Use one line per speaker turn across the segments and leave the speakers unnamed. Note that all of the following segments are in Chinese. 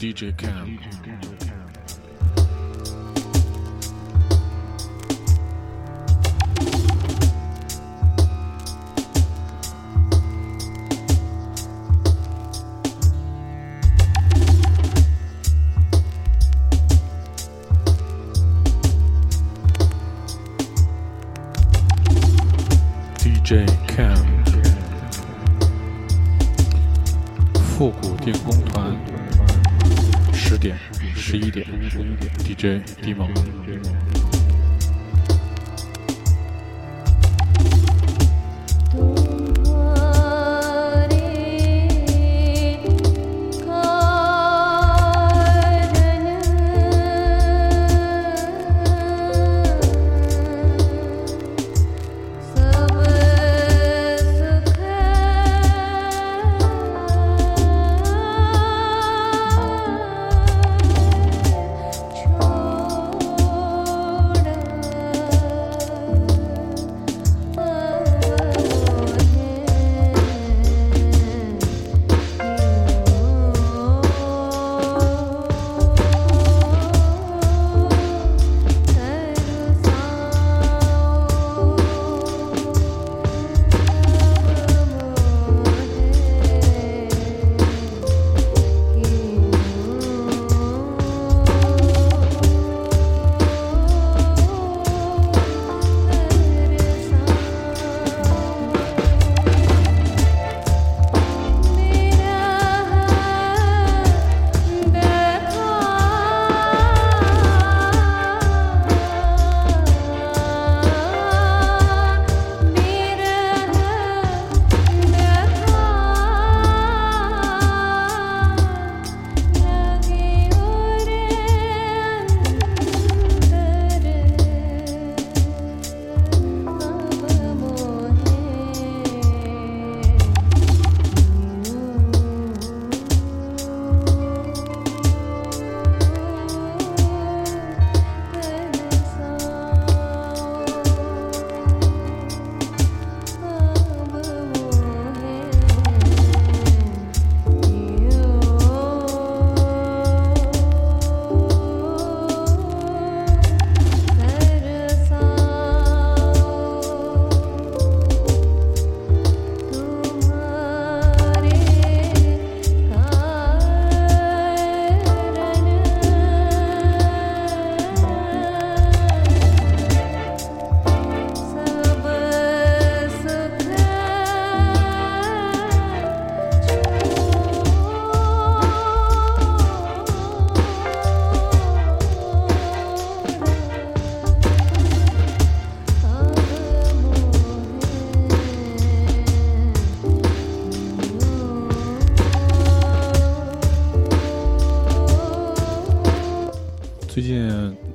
DJ Cam。DJ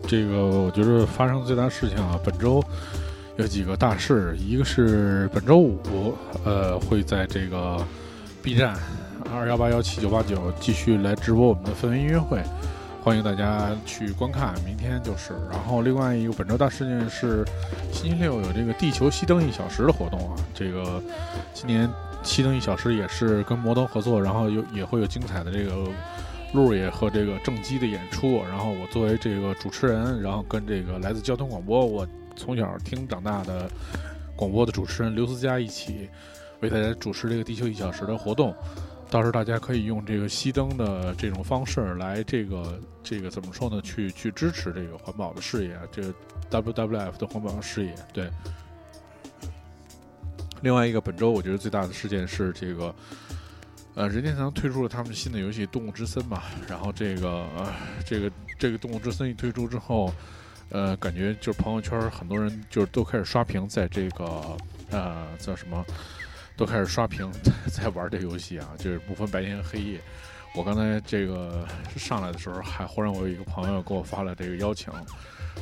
这个，我觉得发生最大事情啊，本周有几个大事，一个是本周五，呃，会在这个 B 站二幺八幺七九八九继续来直播我们的氛围音乐会，欢迎大家去观看。明天就是，然后另外一个本周大事件是星期六有这个地球熄灯一小时的活动啊，这个今年熄灯一小时也是跟摩登合作，然后有也会有精彩的这个。路也和这个正畸的演出，然后我作为这个主持人，然后跟这个来自交通广播，我从小听长大的广播的主持人刘思佳一起为大家主持这个地球一小时的活动。到时候大家可以用这个熄灯的这种方式来这个这个怎么说呢？去去支持这个环保的事业，这 WWF 的环保事业。对。另外一个本周我觉得最大的事件是这个。呃，任天堂推出了他们新的游戏《动物之森》嘛，然后这个、呃、这个这个《动物之森》一推出之后，呃，感觉就是朋友圈很多人就是都开始刷屏，在这个呃叫什么，都开始刷屏在玩这游戏啊，就是不分白天黑夜。我刚才这个上来的时候，还忽然我有一个朋友给我发了这个邀请，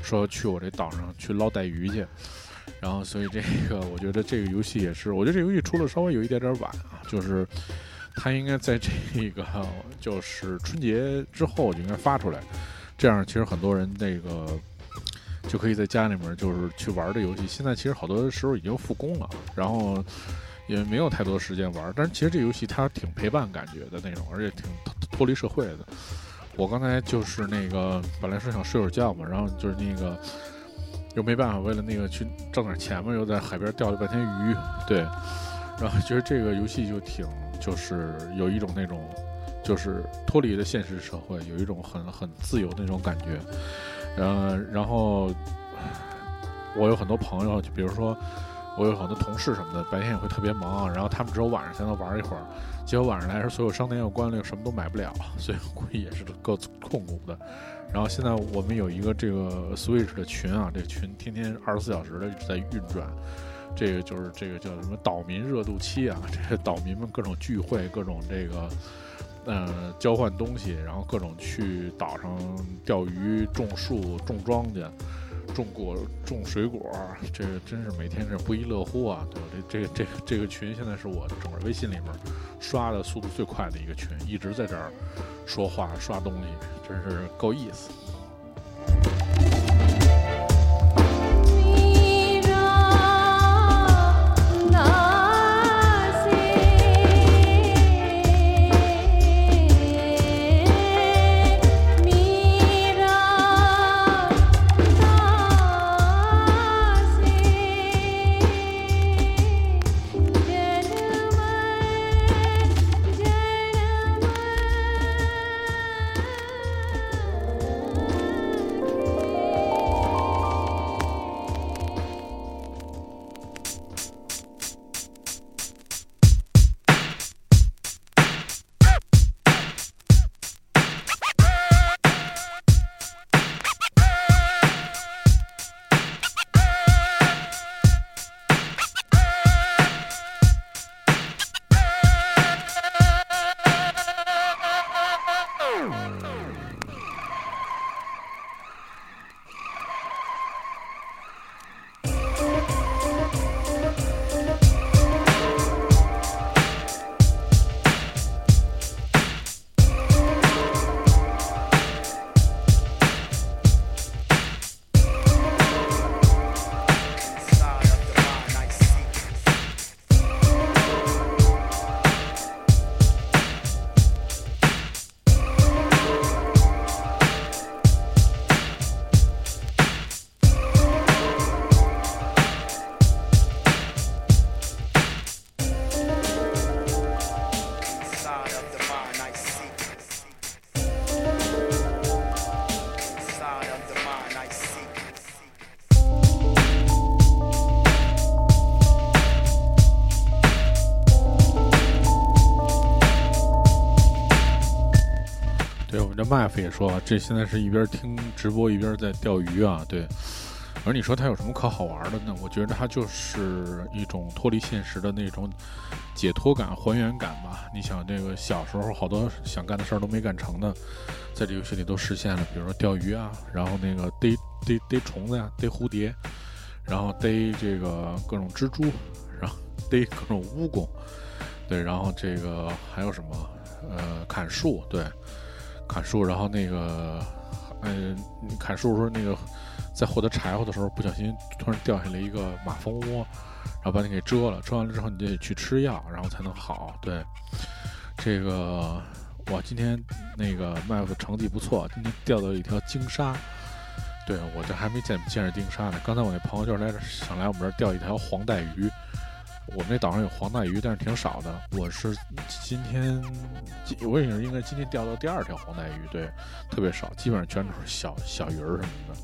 说去我这岛上去捞带鱼去。然后，所以这个我觉得这个游戏也是，我觉得这游戏出的稍微有一点点晚啊，就是它应该在这个 就是春节之后就应该发出来，这样其实很多人那个就可以在家里面就是去玩这游戏。现在其实好多时候已经复工了，然后
也没有太多时间玩。但是其实这游戏它挺陪伴感觉的那种，而且挺脱离社会的。我刚才就是那个本来是想睡会儿觉嘛，然后就是那个又没办法，为了那个去挣点钱嘛，又在海边钓了半天鱼，对。然后觉得这个游戏就挺，就是有一种那种，就是脱离了现实社会，有一种很很自由的那种感觉。嗯，然后我有很多朋友，就比如说我有很多同事什么的，白天也会特别忙，然后他们只有晚上才能玩一会儿。结果晚上来时，所有商店又关了，什么都买不了，所以估计也是够控股的。然后现在我们有一个这个 Switch 的群啊，这个群天天二十四小时的一直在运转。这个就是这个叫什么岛民热度期啊，这些岛民们各种聚会，各种这个呃交换东西，然后各种去岛上钓鱼、种树、种庄稼。种果种水果，这个真是每天是不亦乐乎啊！对吧？这这个这个这个群现在是我整个微信里面刷的速度最快的一个群，一直在这儿说话刷东西，真是够意思。麦夫也说，这现在是一边听直播一边在钓鱼啊。对，而你说它有什么可好玩的呢？我觉得它就是一种脱离现实的那种解脱感、还原感吧。你想，这个小时候好多想干的事儿都没干成的，在这游戏里都实现了。比如说钓鱼啊，然后那个逮逮逮虫子呀，逮蝴蝶，然后逮这个各种蜘蛛，然后 逮各种蜈蚣，对，然后这个还有什么？呃，砍树，对。砍树，然后那个，嗯，砍树的时候，那个在获得柴火的时候，不小心突然掉下来一个马蜂窝，然后把你给蛰了。蛰完了之后，你就得去吃药，然后才能好。对，这个我今天那个麦子成绩不错，今天钓到一条金鲨。对我这还没见见着金鲨呢。刚才我那朋友就是来想来我们这儿钓一条黄带鱼。我们那岛上有黄带鱼，但是挺少的。我是今天，我也是应该今天钓到第二条黄带鱼，对，特别少，基本上全都是小小鱼儿什么的。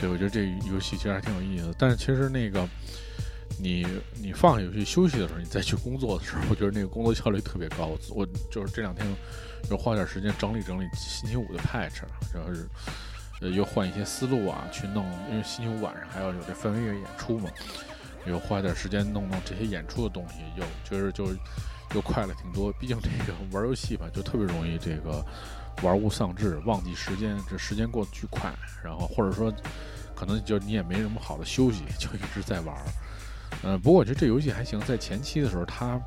对，我觉得这游戏其实还挺有意思的。但是其实那个，你你放下游戏休息的时候，你再去工作的时候，我觉得那个工作效率特别高。我就是这两天又花点时间整理整理星期五的 patch，然后是呃又换一些思路啊，去弄，因为星期五晚上还要有这氛围乐演出嘛。又花点时间弄弄这些演出的东西，又觉得就又快了挺多。毕竟这个玩游戏吧，就特别容易这个玩物丧志，忘记时间，这时间过得巨快。然后或者说，可能就你也没什么好的休息，就一直在玩。嗯，不过我觉得这游戏还行，在前期的时候，它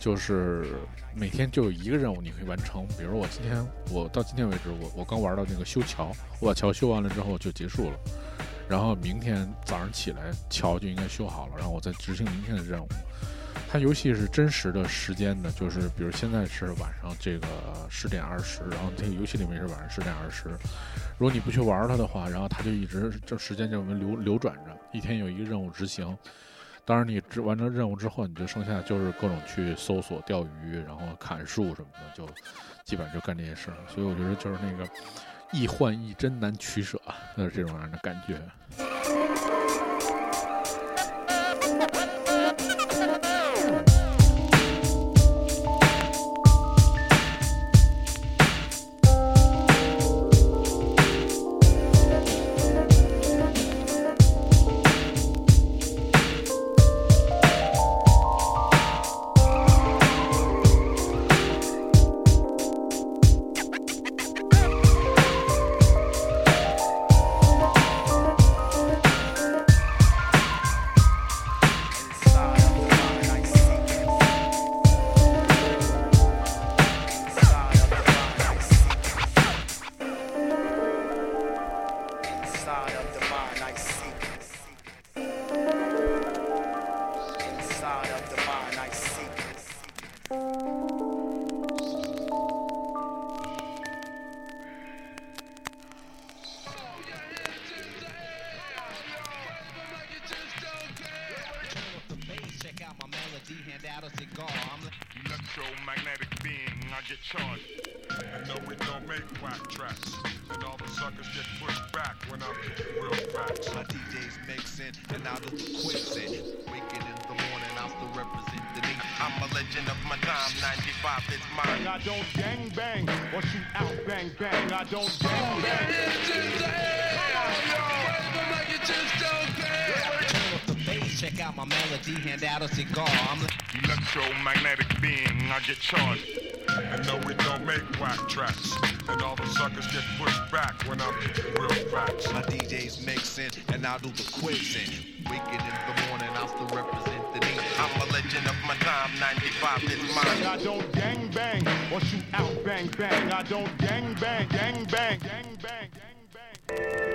就是每天就有一个任务你可以完成。比如我今天，我到今天为止，我我刚玩到那个修桥，我把桥修完了之后就结束了。然后明天早上起来桥就应该修好了，然后我再执行明天的任务。它游戏是真实的时间的，就是比如现在是晚上这个十点二十，然后这个游戏里面是晚上十点二十。如果你不去玩它的话，然后它就一直这时间就流流转着，一天有一个任务执行。当然，你执完成任务之后，你就剩下就是各种去搜索、钓鱼，然后砍树什么的，就基本上就干这些事儿。所以我觉得就是那个易换易真难取舍，就是这种样的感觉。
D hand out a cigar. I'm
electromagnetic being, I get charged. And know we don't make quack tracks. And all the suckers get pushed back when I'm kicking real facts. My
DJ's mixing and out of the quicksand. Waking in the morning, I'm still representing I'm a legend of my time, 95 is mine.
I don't gang bang or shoot out bang bang. I don't gang bang.
Come on, yo. Wave them like you just
Check out my melody, hand out a cigar. I'm
electromagnetic being, I get charged. And no, we don't make whack tracks. And all the suckers get pushed back when I'm real facts. My
DJ's mixing, and I do the quizzing. Waking in the morning, I still represent the nation. I'm a legend of my time, 95 is mine.
I don't gang bang or shoot out bang bang. I don't gang bang, gang bang, gang bang, gang bang.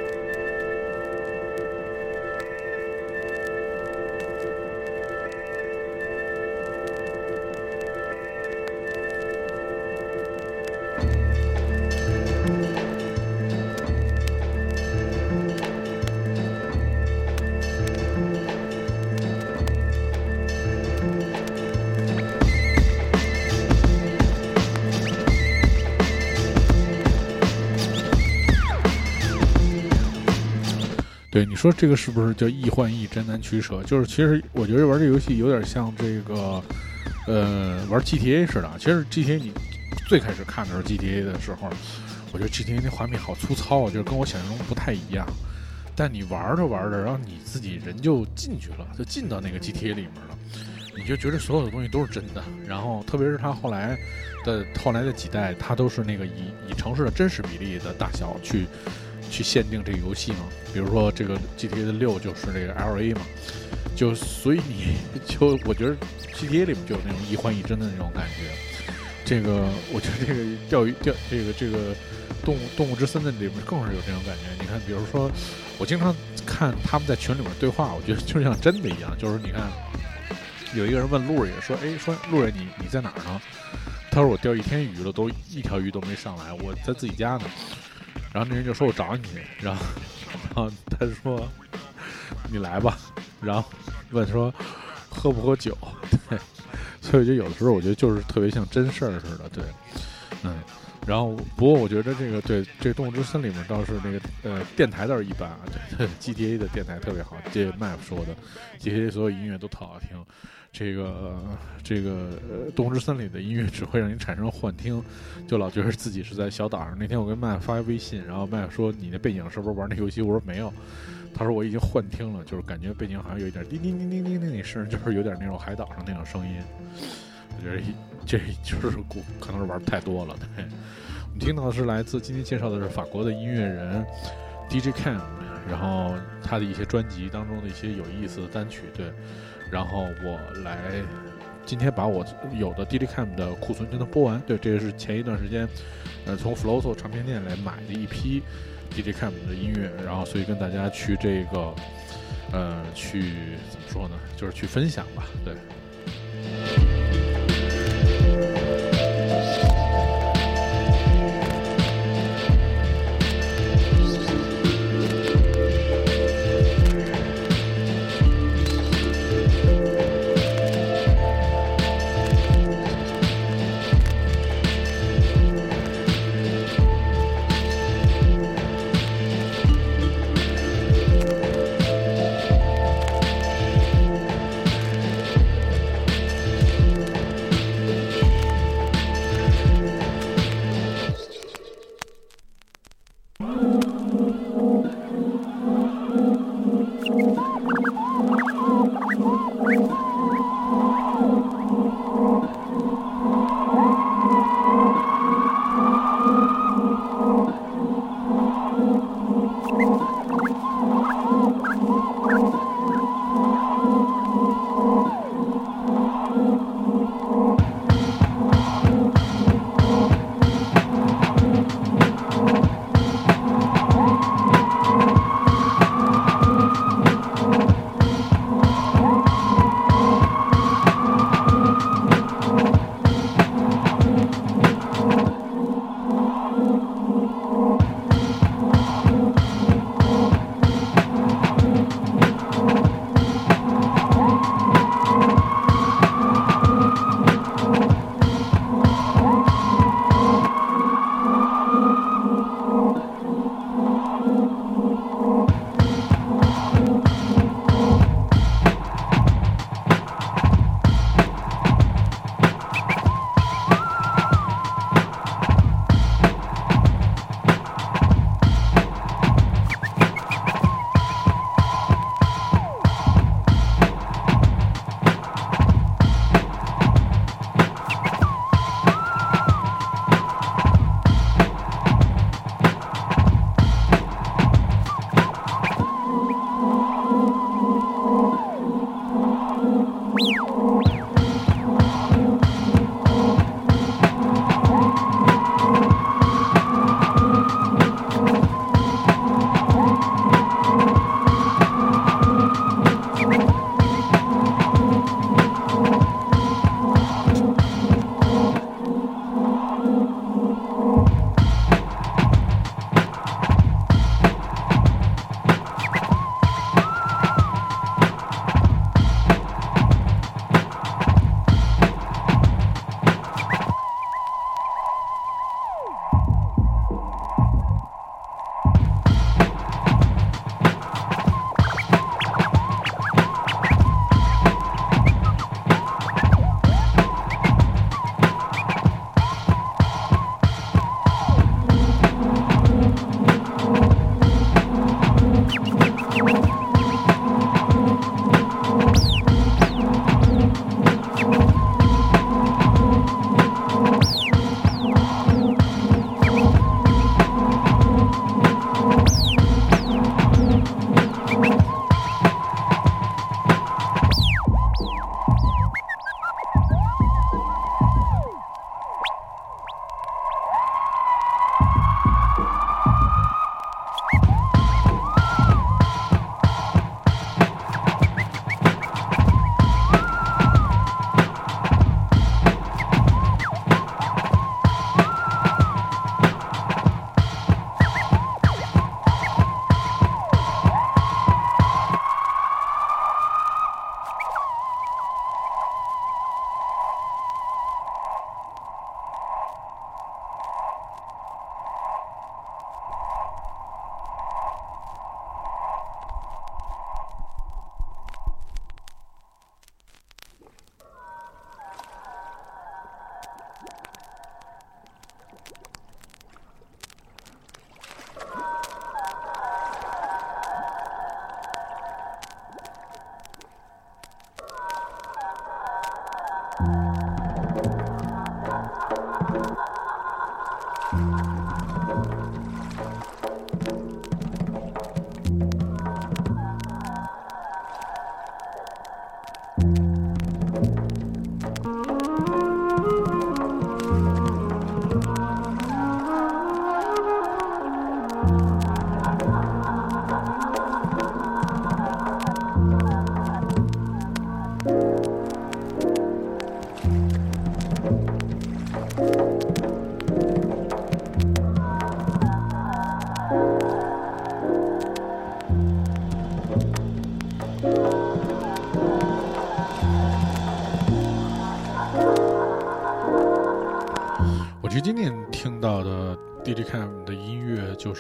对，你说这个是不是叫易换易真难取舍？就是其实我觉得玩这游戏有点像这个，呃，玩 GTA 似的。其实 GTA 你最开始看的时候 GTA 的时候，我觉得 GTA 那画面好粗糙，就是跟我想象中不太一样。但你玩着玩着，然后你自己人就进去了，就进到那个 GTA 里面了，你就觉得所有的东西都是真的。然后特别是他后来的后来的几代，它都是那个以以城市的真实比例的大小去。去限定这个游戏嘛，比如说这个 GTA 的六就是这个 LA 嘛，就所以你就我觉得 GTA 里面就有那种一换一真的那种感觉。这个我觉得这个钓鱼钓这个这个动物动物之森的里面更是有这种感觉。你看，比如说我经常看他们在群里面对话，我觉得就像真的一样。就是你看，有一个人问路人说：“哎，说路人你你在哪儿呢？”他说：“我钓一天鱼了，都一条鱼都没上来，我在自己家呢。”然后那人就说：“我找你。”然后，然后他说：“你来吧。”然后问说：“喝不喝酒？” 对，所以就有的时候我觉得就是特别像真事儿似的。对，嗯。然后不过我觉得这个对这《动物之森》里面倒是那个呃电台倒是一般啊。对，GTA 的电台特别好，这 Map 说的，GTA 所有音乐都特好听。这个这个《动物之森》里的音乐只会让你产生幻听，就老觉得自己是在小岛上。那天我跟麦发微信，然后麦说：“你的背景是不是玩那游戏？”我说：“没有。”他说：“我已经幻听了，就是感觉背景好像有一点叮叮叮叮叮叮那声，就是有点那种海岛上那种声音。”我觉得这就是古，可能是玩太多了。对，我们听到的是来自今天介绍的是法国的音乐人 DJ Cam，然后他的一些专辑当中的一些有意思的单曲。对。然后我来今天把我有的 DDCam 的库存全都播完。对，这个是前一段时间，呃，从 Floso 唱片店来买的一批 DDCam 的音乐，然后所以跟大家去这个，呃，去怎么说呢？就是去分享吧。对。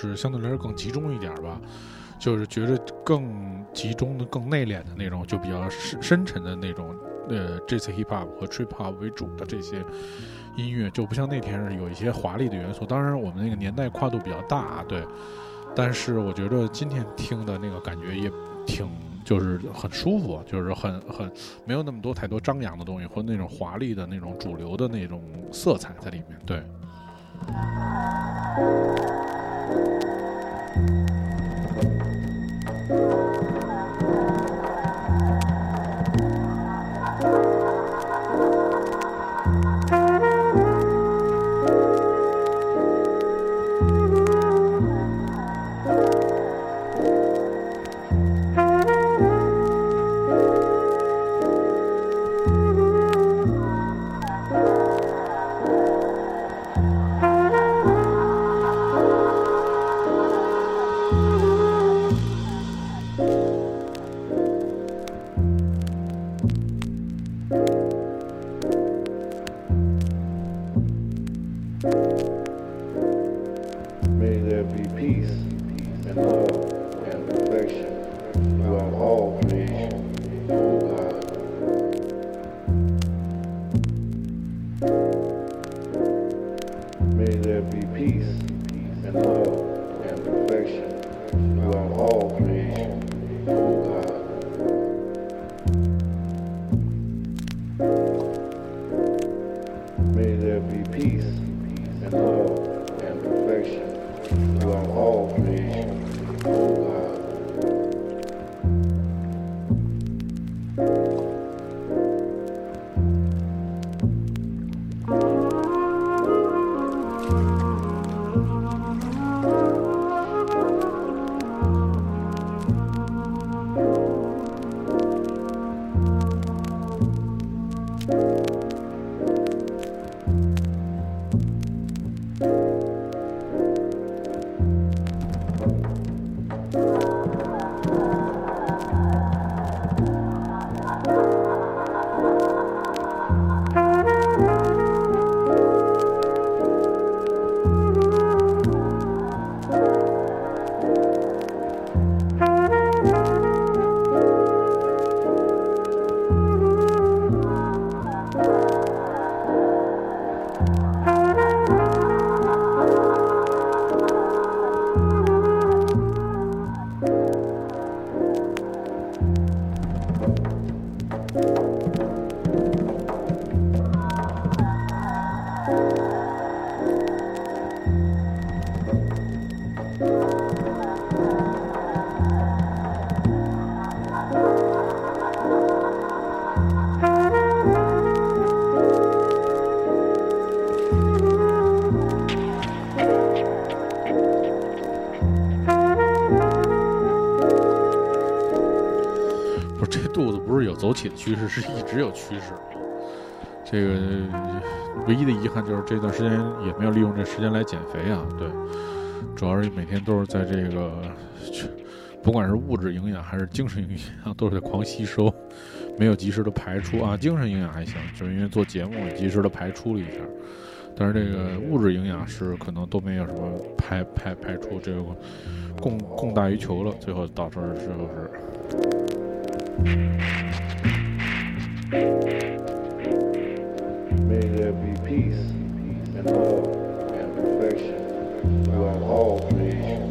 是相对来说更集中一点吧，就是觉得更集中的、更内敛的那种，就比较深深沉的那种，呃，Jazz Hip Hop 和 Trip Hop 为主的这些音乐，就不像那天是有一些华丽的元素。当然，我们那个年代跨度比较大，对。但是我觉得今天听的那个感觉也挺。就是很舒服，就是很很没有那么多太多张扬的东西或者那种华丽的那种主流的那种色彩在里面，对。走起的趋势是一直有趋势，这个唯一的遗憾就是这段时间也没有利用这时间来减肥啊。对，主要是每天都是在这个，不管是物质营养还是精神营养，都是在狂吸收，没有及时的排出啊。精神营养还行，就是因为做节目及时的排出了一下，但是这个物质营养是可能都没有什么排排排出，这个供供大于求了，最后到这儿时候是。
May there be peace and love and perfection throughout all creation,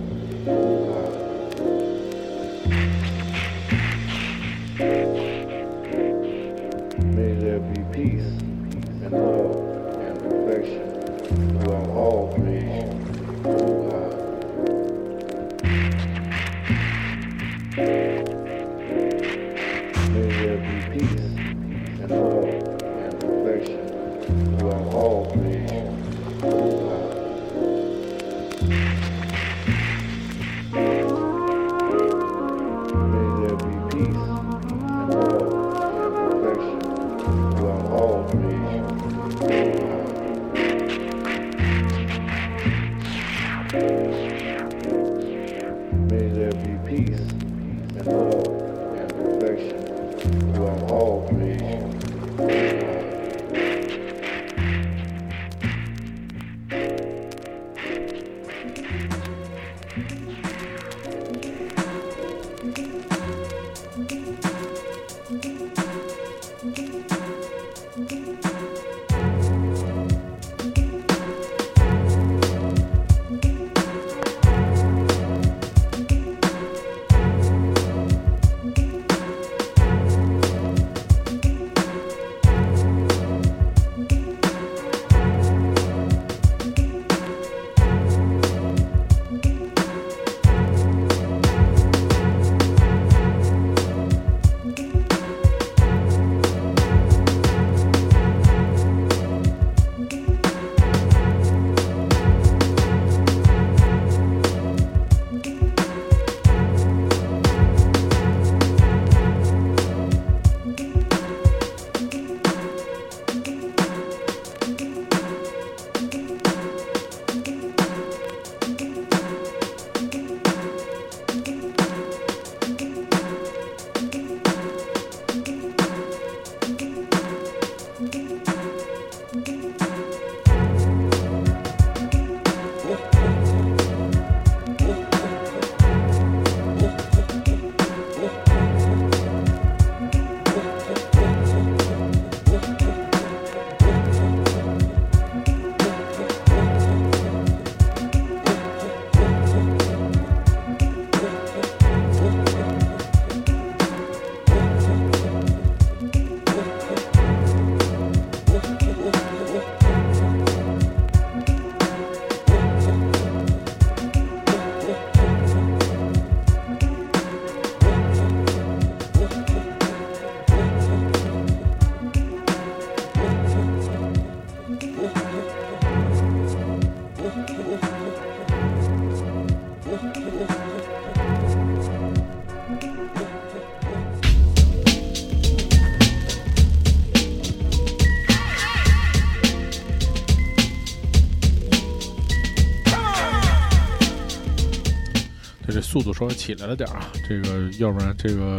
速度稍微起来了点儿啊，这个要不然这个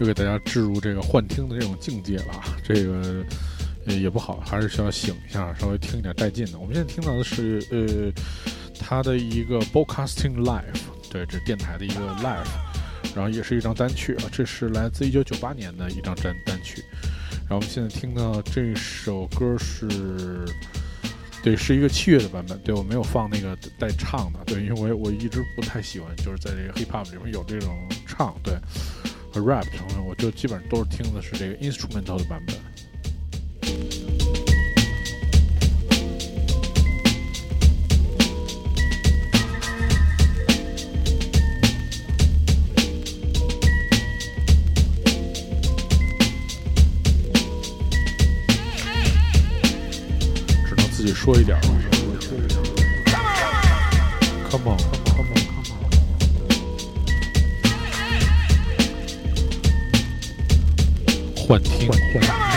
又给大家置入这个幻听的这种境界了啊，这个呃也不好，还是需要醒一下，稍微听一点带劲的。我们现在听到的是呃他的一个 broadcasting live，对，这是电台的一个 live，然后也是一张单曲啊，这是来自一九九八年的一张单单曲。然后我们现在听到这首歌是。对，是一个器乐的版本。对我没有放那个带唱的，对，因为我我一直不太喜欢，就是在这个 hip hop 里面有这种唱，对，和 rap 成分，我就基本上都是听的是这个 instrumental 的版本。说一点吧。Come on, come on, come on. 幻听。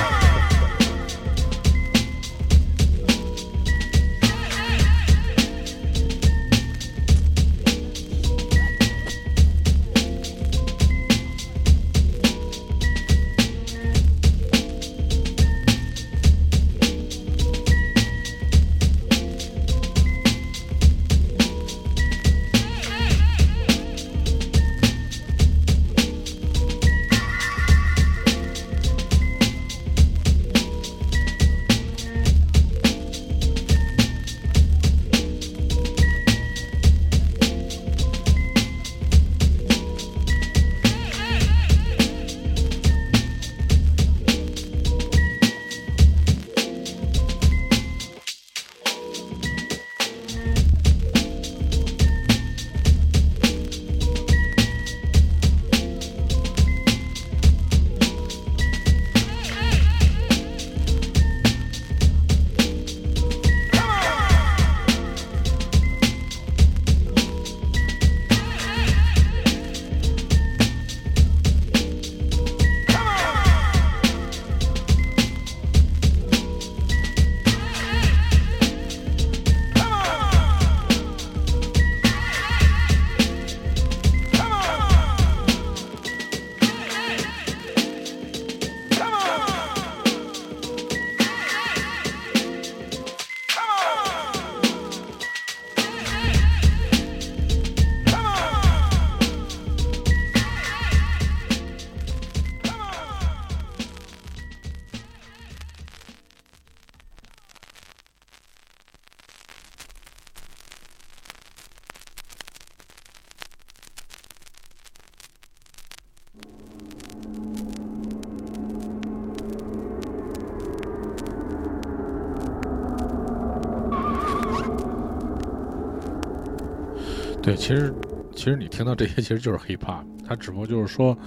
其实，其实你听到这些，其实就是 hip hop，它只不过就是说，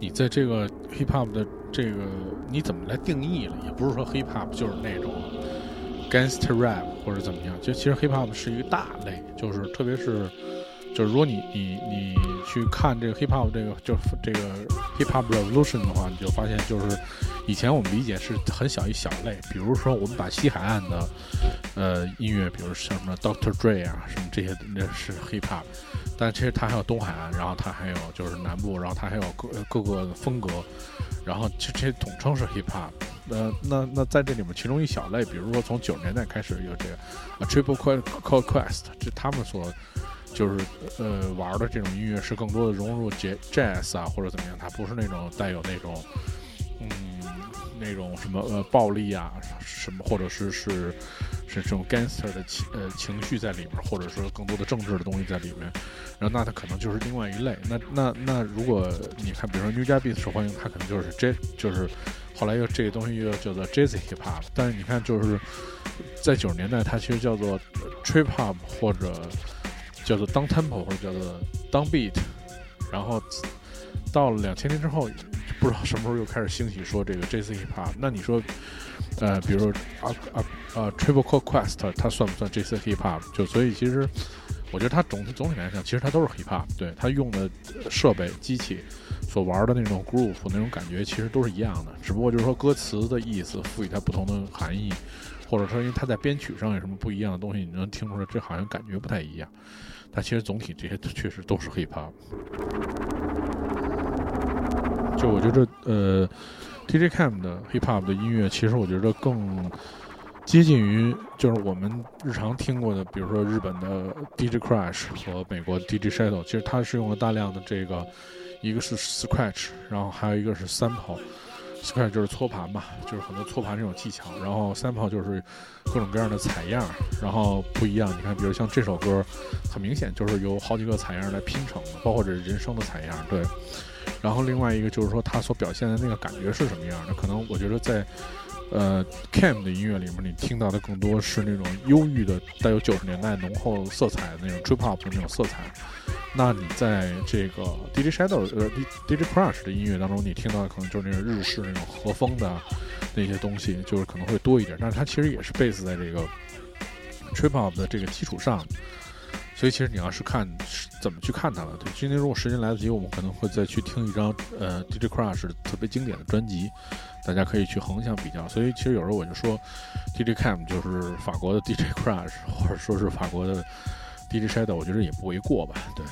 你在这个 hip hop 的这个你怎么来定义了？也不是说 hip hop 就是那种 gangster rap 或者怎么样，就其实 hip hop 是一个大类，就是特别是，就是如果你你你去看这个 hip hop 这个就这个 hip hop revolution 的话，你就发现就是。以前我们理解是很小一小类，比如说我们把西海岸的，呃音乐，比如像什么 Doctor Dre 啊，什么这些那是 Hip Hop，但其实它还有东海岸，然后它还有就是南部，然后它还有各各个风格，然后这这统称是 Hip Hop。呃，那那在这里面，其中一小类，比如说从九十年代开始有这个 Triple Call Quest，这他们所就是呃玩的这种音乐是更多的融入 J Jazz 啊或者怎么样，它不是那种带有那种嗯。那种什么呃暴力啊，什么或者是是是这种 gangster 的情呃情绪在里面，或者说更多的政治的东西在里面，然后那它可能就是另外一类。那那那如果你看，比如说 New Jack Beat 受欢迎，它可能就是 J 就是后来又这个东西又叫做 Jazz Hip Hop。但是你看，就是在九十年代，它其实叫做 Trip Hop 或者叫做 Down Tempo 或者叫做 Down Beat，然后到了两千年之后。不知道什么时候又开始兴起说这个 J C Hip Hop，那你说，呃，比如说啊啊啊 Triple Call Quest，它算不算 J C Hip Hop？就所以其实，我觉得它总总体来讲，其实它都是 Hip Hop，对它用的设备机器所玩的那种 groove 那种感觉，其实都是一样的，只不过就是说歌词的意思赋予它不同的含义，或者说因为它在编曲上有什么不一样的东西，你能听出来这好像感觉不太一样。但其实总体这些确实都是 hip hop。就我觉得，呃，DJ Cam 的 hip hop 的音乐，其实我觉得更接近于就是我们日常听过的，比如说日本的 DJ Crash 和美国 DJ Shadow，其实它是用了大量的这个，一个是 Scratch，然后还有一个是 Sample。Scratch 就是搓盘嘛，就是很多搓盘这种技巧，然后 Sample 就是各种各样的采样，然后不一样。你看，比如像这首歌，很明显就是由好几个采样来拼成的，包括这人声的采样，对。然后另外一个就是说，它所表现的那个感觉是什么样的？可能我觉得在呃 Cam 的音乐里面，你听到的更多是那种忧郁的、带有九十年代浓厚色彩的那种 Trip Hop 的那种色彩。那你在这个 DJ Shadow 呃 DJ Crush 的音乐当中，你听到的可能就是那种日式那种和风的那些东西，就是可能会多一点。但是它其实也是 base 在这个 Trip Hop 的这个基础上。所以其实你要是看怎么去看它了，对，今天如果时间来得及，我们可能会再去听一张呃 DJ Crash 特别经典的专辑，大家可以去横向比较。所以其实有时候我就说，DJ Cam 就是法国的 DJ Crash，或者说是法国的 DJ Shadow，我觉得也不为过吧，对。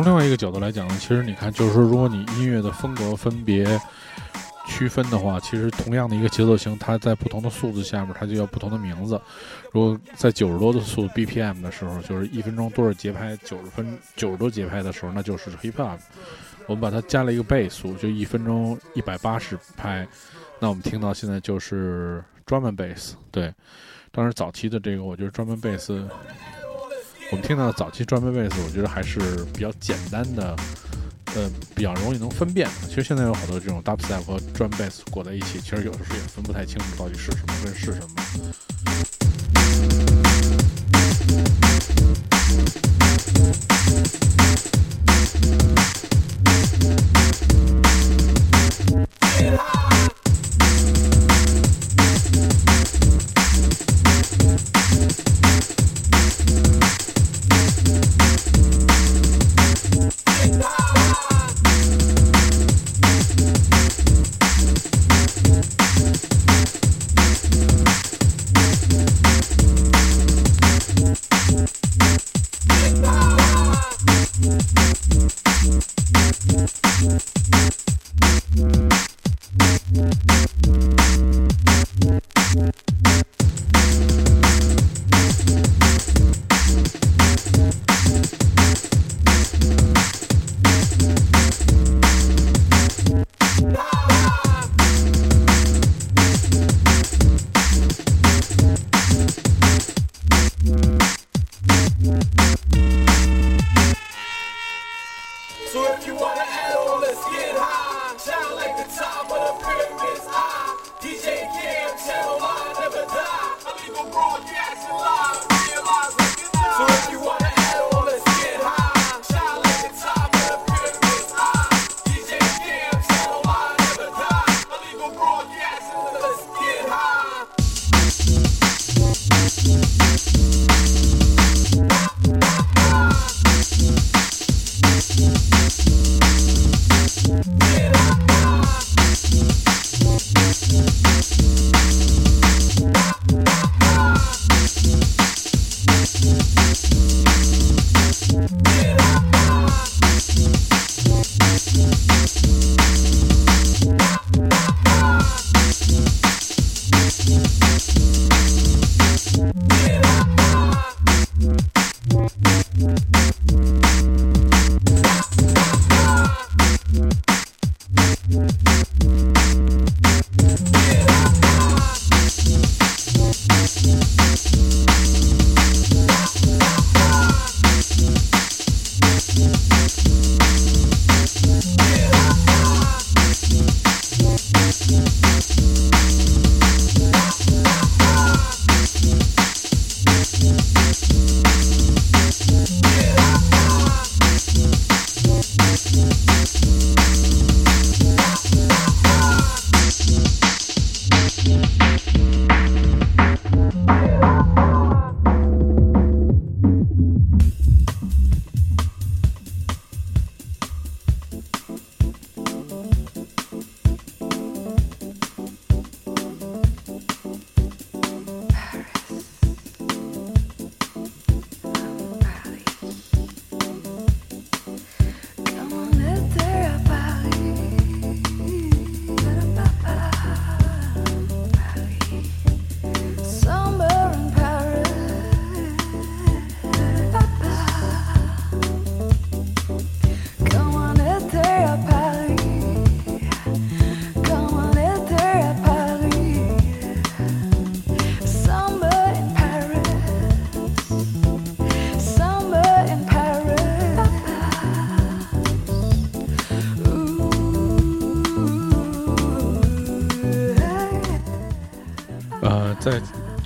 从另外一个角度来讲呢，其实你看，就是说，如果你音乐的风格分别区分的话，其实同样的一个节奏型，它在不同的数字下面，它就要不同的名字。如果在九十多的速度 BPM 的时候，就是一分钟多少节拍，九十分九十多节拍的时候，那就是 Hip Hop。我们把它加了一个倍速，就一分钟一百八十拍，那我们听到现在就是专门 Bass。对，当然早期的这个，我觉得专门 Bass。我们听到早期 drum bass，我觉得还是比较简单的，呃，比较容易能分辨。其实现在有好多这种 dubstep 和 drum bass 裹在一起，其实有的时候也分不太清楚到底是什么跟是什么。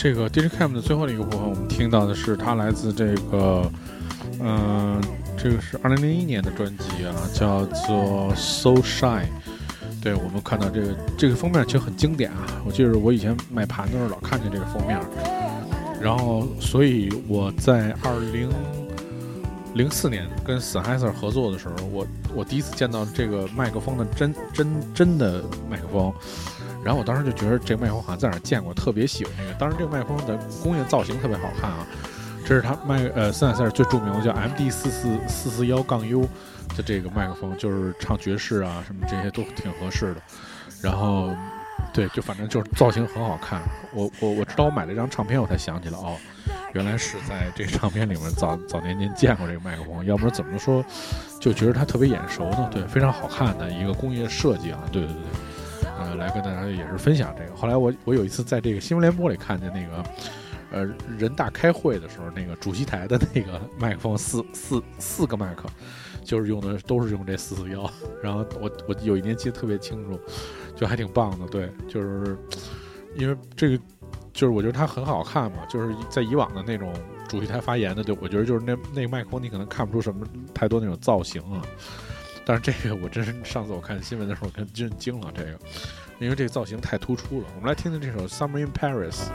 这个 Digicam 的最后的一个部分，我们听到的是它来自这个，嗯、这个是二零零一年的专辑啊，叫做 So Shy。对，我们看到这个这个封面其实很经典啊，我记得我以前买盘的时候老看见这个封面，然后所以我在二零零四年跟 Sennheiser 合作的时候，我我第一次见到这个麦克风的真真真的麦克风。然后我当时就觉得这个麦克风好像在哪见过，特别喜欢这个。当然，这个麦克风的工业造型特别好看啊。这是它麦呃森海塞尔最著名的叫 MD 四四四四幺杠 U 的这个麦克风，就是唱爵士啊什么这些都挺合适的。然后对，就反正就是造型很好看。我我我知道我买了一张唱片，我才想起来哦，原来是在这唱片里面早早年间见过这个麦克风，要不然怎么说就觉得它特别眼熟呢？对，非常好看的一个工业设计啊，对对对。呃，来跟大家也是分享这个。后来我我有一次在这个新闻联播里看见那个，呃，人大开会的时候，那个主席台的那个麦克风四四四个麦克，就是用的都是用这四四幺。然后我我有一年记得特别清楚，就还挺棒的。对，就是因为这个，就是我觉得它很好看嘛。就是在以往的那种主席台发言的，对我觉得就是那那个麦克风你可能看不出什么太多那种造型啊。但是这个我真是上次我看新闻的时候，我真惊了。这个，因为这个造型太突出了。我们来听听这首《Summer in Paris》。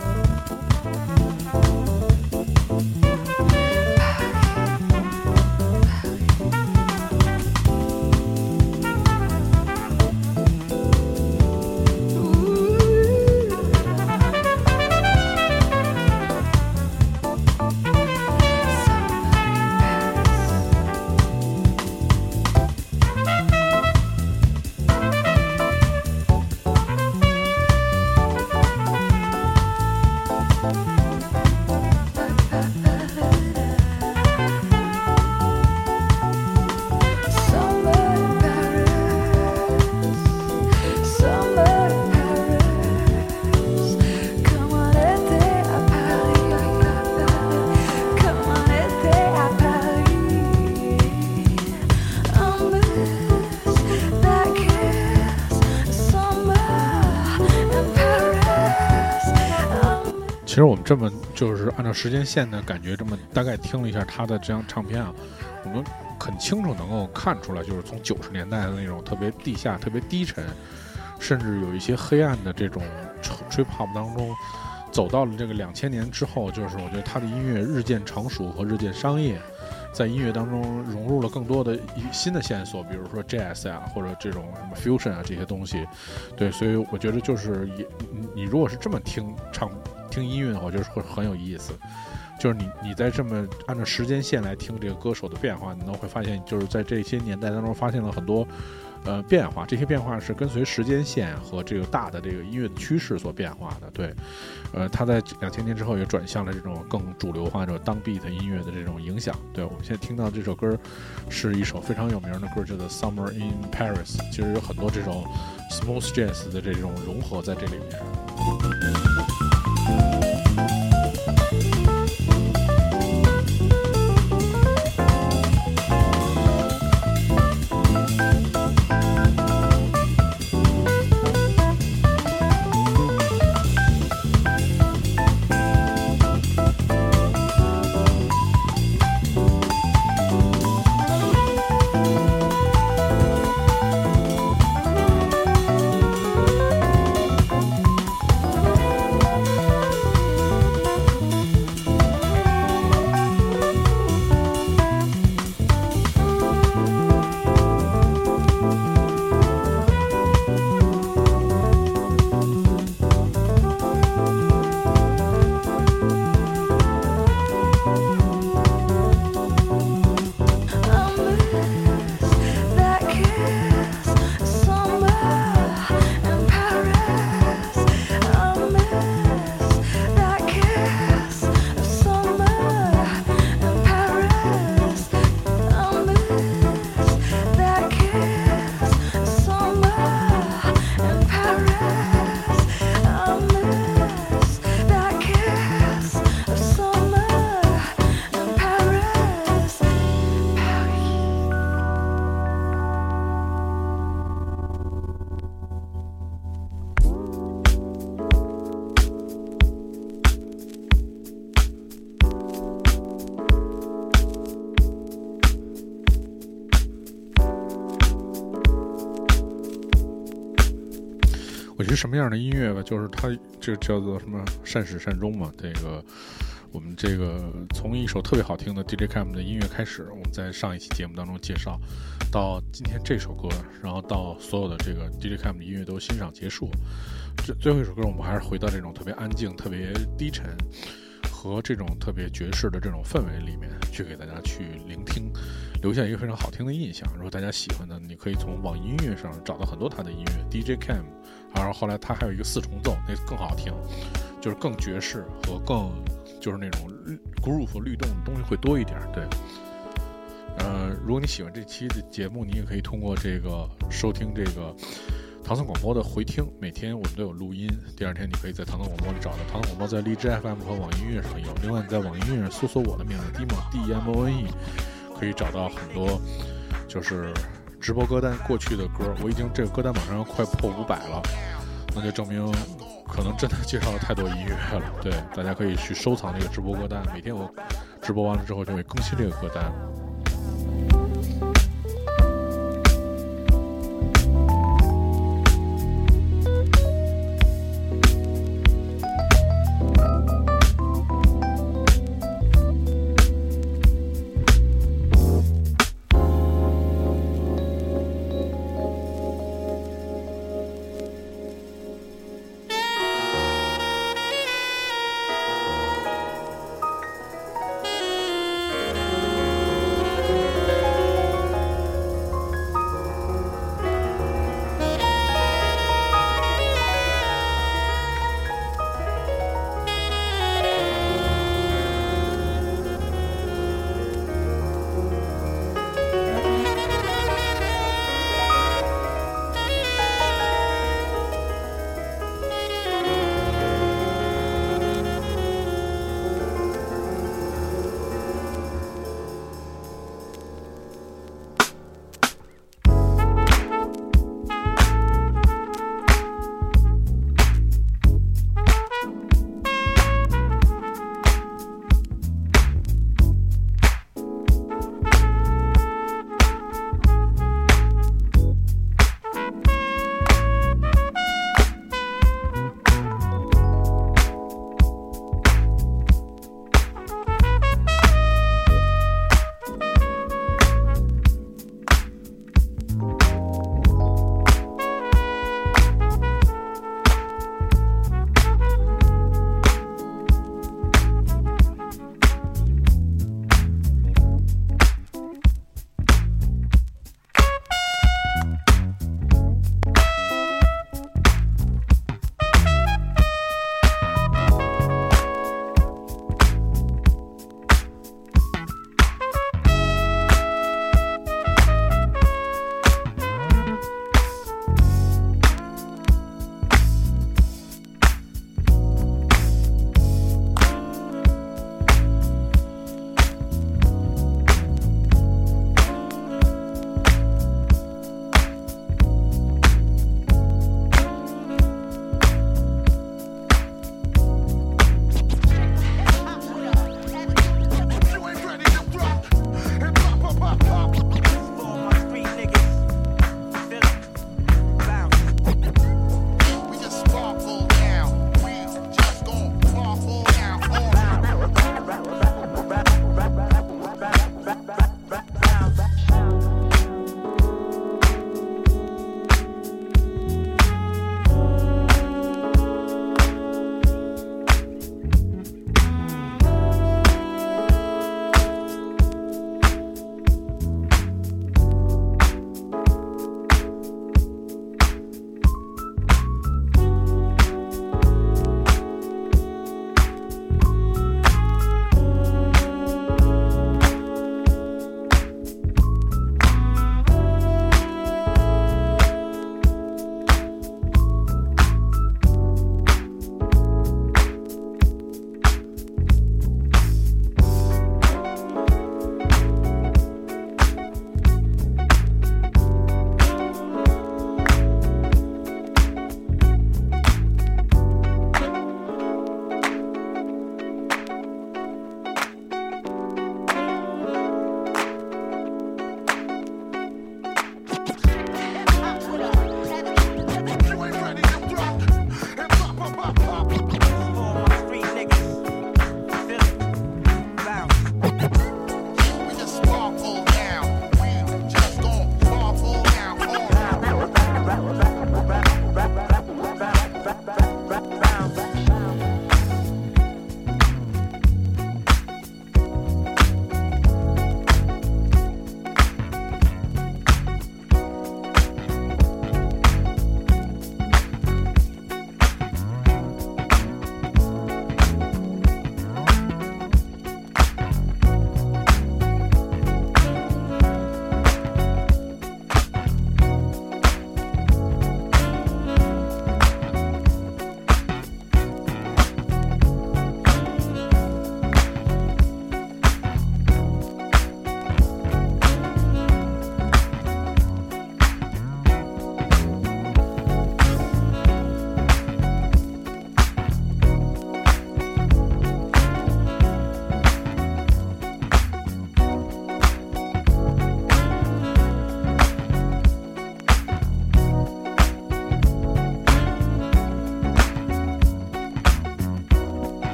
按照时间线的感觉，这么大概听了一下他的这张唱片啊，我们很清楚能够看出来，就是从九十年代的那种特别地下、特别低沉，甚至有一些黑暗的这种吹 pop 当中，走到了这个两千年之后，就是我觉得他的音乐日渐成熟和日渐商业，在音乐当中融入了更多的新的线索，比如说 jazz 啊，或者这种什么 fusion 啊这些东西。对，所以我觉得就是也你如果是这么听唱。听音乐的话，我觉得会很有意思。就是你你在这么按照时间线来听这个歌手的变化，你都会发现，就是在这些年代当中发现了很多呃变化。这些变化是跟随时间线和这个大的这个音乐的趋势所变化的。对，呃，他在两千年之后也转向了这种更主流化、这种当 beat 音乐的这种影响。对我们现在听到这首歌是一首非常有名的歌，叫做《Summer in Paris》。其实有很多这种 smooth jazz 的这种融合在这里面。什么样的音乐吧？就是它这叫做什么善始善终嘛。这个我们这个从一首特别好听的 DJ Cam 的音乐开始，我们在上一期节目当中介绍，到今天这首歌，然后到所有的这个 DJ Cam 的音乐都欣赏结束，这最后一首歌我们还是回到这种特别安静、特别低沉和这种特别爵士的这种氛围里面去给大家去聆听，留下一个非常好听的印象。如果大家喜欢的，你可以从网易音乐上找到很多他的音乐 DJ Cam。然后后来他还有一个四重奏，那更好听，就是更爵士和更就是那种 groove 律动的东西会多一点。对，呃，如果你喜欢这期的节目，你也可以通过这个收听这个唐僧广播的回听，每天我们都有录音。第二天你可以在唐僧广播里找到唐僧广播，在荔枝 FM 和网易音乐上有。另外你在网易音乐搜索我的名字 Dmon D M O N E，可以找到很多就是。直播歌单过去的歌，我已经这个歌单马上要快破五百了，那就证明可能真的介绍了太多音乐了。对，大家可以去收藏这个直播歌单，每天我直播完了之后就会更新这个歌单。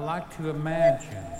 I like to
imagine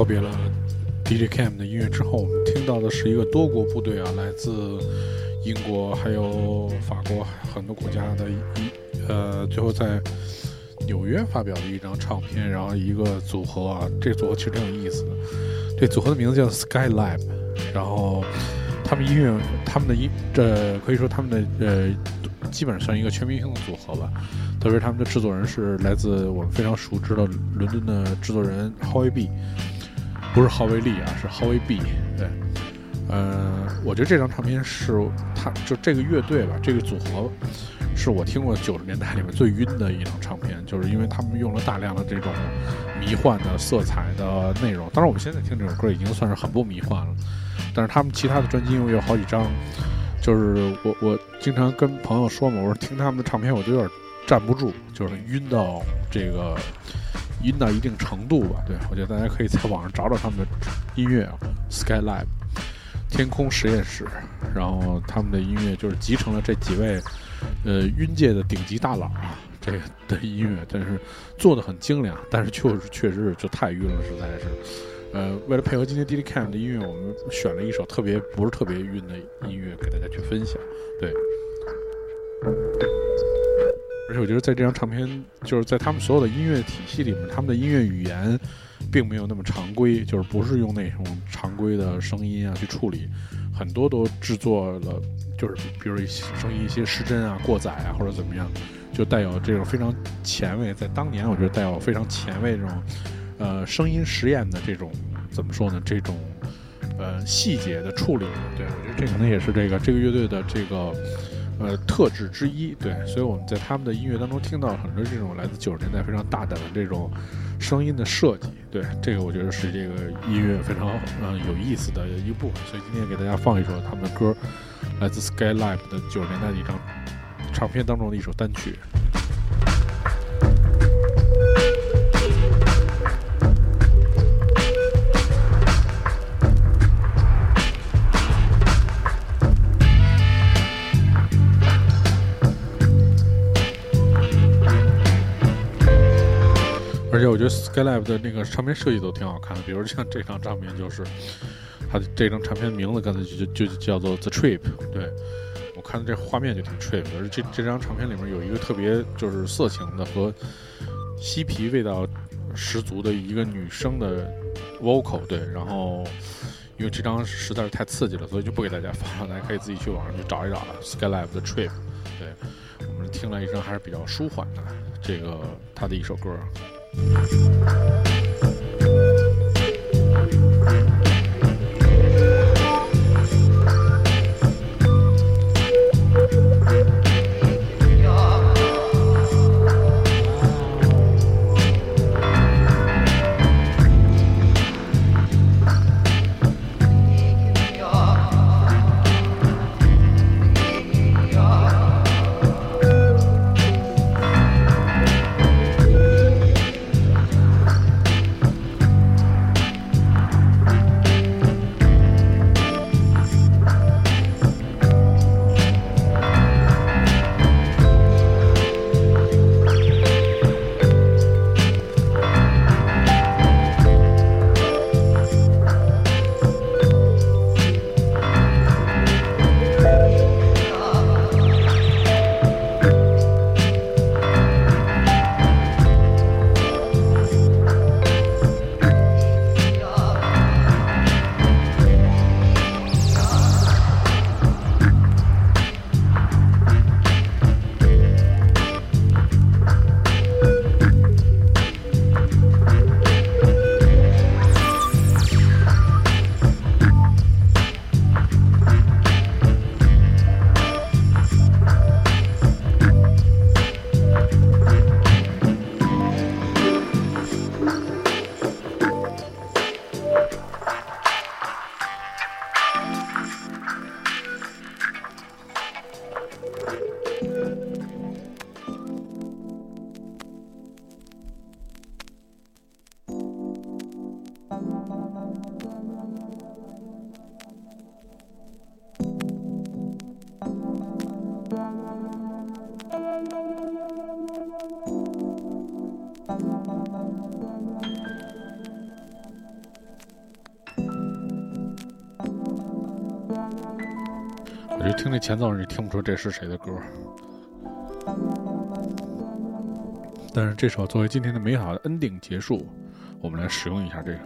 告别了 DJ Cam 的音乐之后，我们听到的是一个多国部队啊，来自英国还有法国很多国家的一呃，最后在纽约发表的一张唱片，然后一个组合啊，这组合其实挺有意思的。这组合的名字叫 Skylab，然后他们音乐，他们的音，这可以说他们的呃，基本上算一个全明星的组合吧。特别是他们的制作人是来自我们非常熟知的伦敦的制作人 Howie B，不是郝威利啊，是 Howie B。对，呃，我觉得这张唱片是他就这个乐队吧，这个组合是我听过九十年代里面最晕的一张唱片，就是因为他们用了大量的这种迷幻的色彩的内容。当然，我们现在听这首歌已经算是很不迷幻了，但是他们其他的专辑因为有好几张，就是我我经常跟朋友说嘛，我说听他们的唱片我就有点。站不住，就是晕到这个晕到一定程度吧。对我觉得大家可以在网上找找他们的音乐啊，Skylab 天空实验室，然后他们的音乐就是集成了这几位呃晕界的顶级大佬啊，这个的音乐，但是做的很精良，但是确实确实是就太晕了，实在是。呃，为了配合今天 DJ Cam 的音乐，我们选了一首特别不是特别晕的音乐给大家去分享，对。而且我觉得在这张唱片，就是在他们所有的音乐体系里面，他们的音乐语言并没有那么常规，就是不是用那种常规的声音啊去处理，很多都制作了，就是比如声音一些失真啊、过载啊或者怎么样，就带有这种非常前卫，在当年我觉得带有非常前卫这种呃声音实验的这种怎么说呢？这种呃细节的处理，对我觉得这可能也是这个这个乐队的这个。呃，特质之一，对，所以我们在他们的音乐当中听到很多这种来自九十年代非常大胆的这种声音的设计，对，这个我觉得是这个音乐非常嗯有意思的一部分。所以今天给大家放一首他们的歌，来自 Skyline 的九十年代的一张唱片当中的一首单曲。而且我觉得 Skylab 的那个唱片设计都挺好看的，比如像这张唱片，就是它的这张唱片的名字刚才就就就叫做 The Trip。对我看这画面就挺 trip，而这这张唱片里面有一个特别就是色情的和嬉皮味道十足的一个女生的 vocal。对，然后因为这张实在是太刺激了，所以就不给大家放了，大家可以自己去网上去找一找。Skylab 的 Trip。对我们听了一张还是比较舒缓的这个他的一首歌。あっ。奏，你听不出这是谁的歌。但是这首作为今天的美好的 ending 结束，我们来使用一下这个。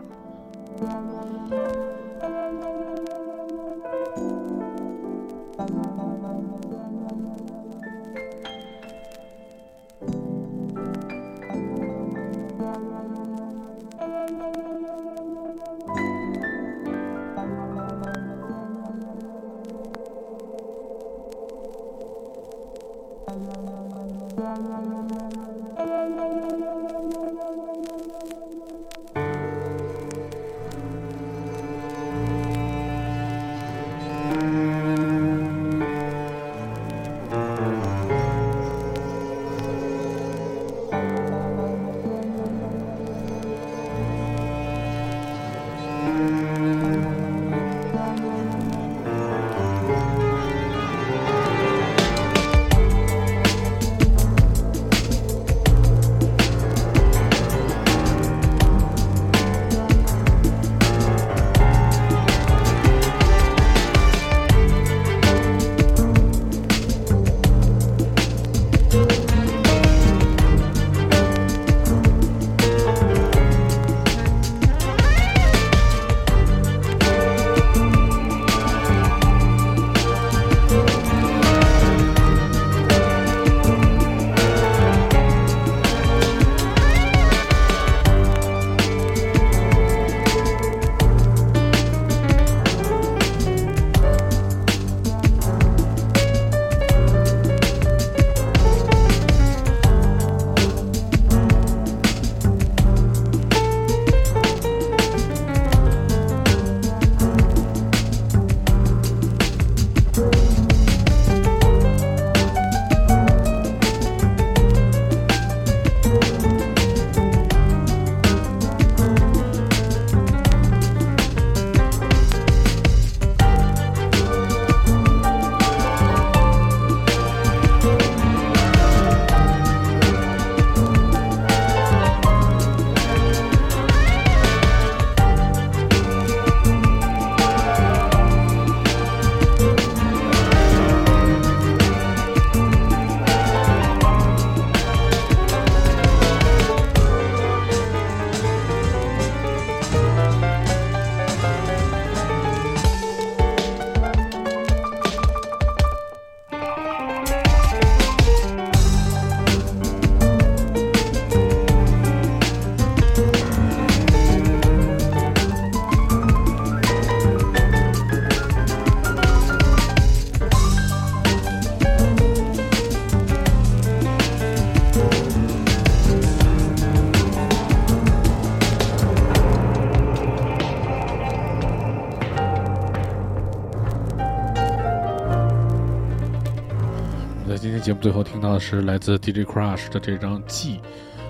在今天节目最后听到的是来自 DJ Crush 的这张《记》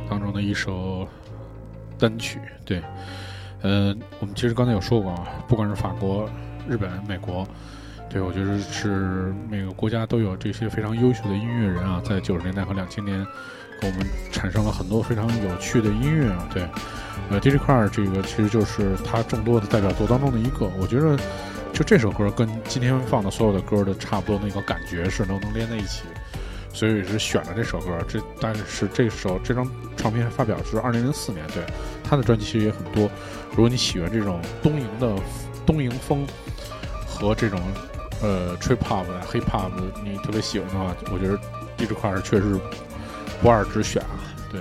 当中的一首单曲。对，呃，我们其实刚才有说过啊，不管是法国、日本、美国，对我觉得是每个国家都有这些非常优秀的音乐人啊，在九十年代和两千年给我们产生了很多非常有趣的音乐啊。对，呃，DJ Crush 这个其实就是他众多的代表作当中的一个，我觉得。就这首歌跟今天放的所有的歌的差不多那个感觉是能能连在一起，所以是选了这首歌。这但是这首这张唱片发表是二零零四年，对他的专辑其实也很多。如果你喜欢这种东瀛的东瀛风和这种呃 trip hop 的 hip hop，你特别喜欢的话，我觉得这块儿确实不二之选啊。对。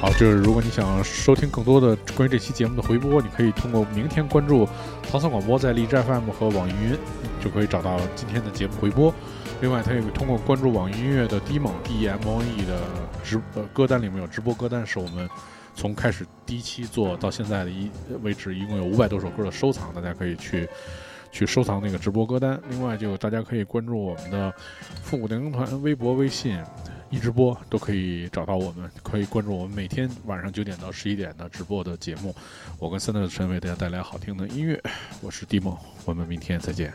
好，就是如果你想收听更多的关于这期节目的回播，你可以通过明天关注唐僧广播在荔枝 FM 和网易云，就可以找到今天的节目回播。另外，它也通过关注网易音乐的 DMO D M O E 的直呃歌单里面有直播歌单，是我们从开始第一期做到现在的一为止，一共有五百多首歌的收藏，大家可以去去收藏那个直播歌单。另外，就大家可以关注我们的复古电影团微博、微信。一直播都可以找到我们，可以关注我们每天晚上九点到十一点的直播的节目。我跟三德的陈为大家带来好听的音乐，我是蒂梦，我们明天再见。